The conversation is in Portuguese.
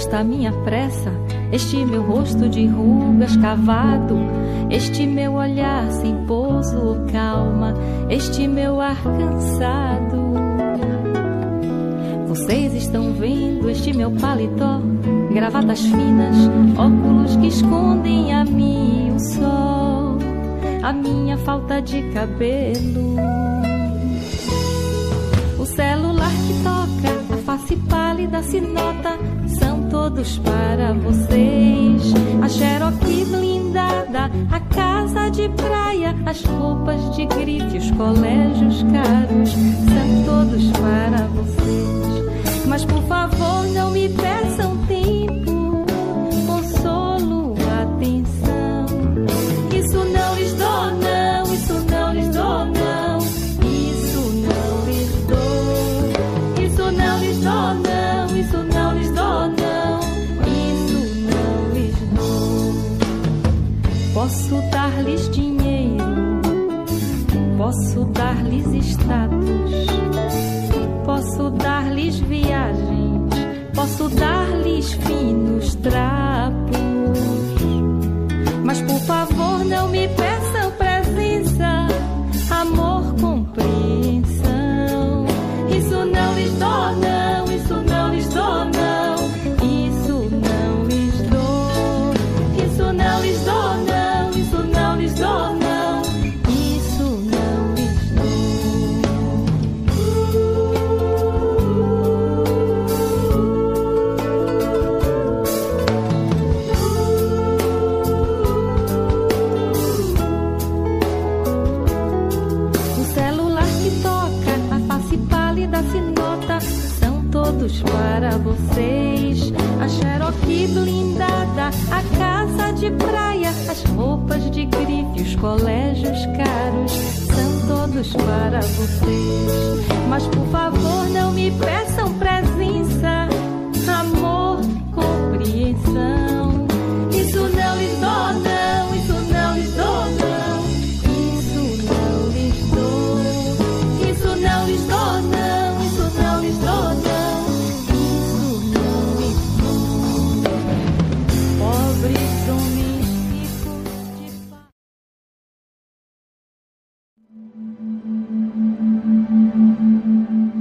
esta minha pressa, este meu rosto de rugas cavado, este meu olhar sem pouso ou calma, este meu ar cansado. Vocês estão vendo este meu paletó, gravatas finas, óculos que escondem a mim o sol, a minha falta de cabelo. O celular que toca, a face pálida se nota, todos para vocês. A Cherokee blindada, a casa de praia, as roupas de grife, os colégios caros, são todos para Posso dar-lhes dinheiro, posso dar-lhes status posso dar-lhes viagens, posso dar-lhes finos trapos. Mas por favor, não me peçam presença, amor, compreensão. Isso não lhes dou, não, isso não lhes dou, não. Isso não lhes dou, isso não lhes dou, todos para vocês. A Cherokee blindada, a casa de praia, as roupas de grife, os colégios caros, são todos para vocês. Mas por favor, não me peçam pra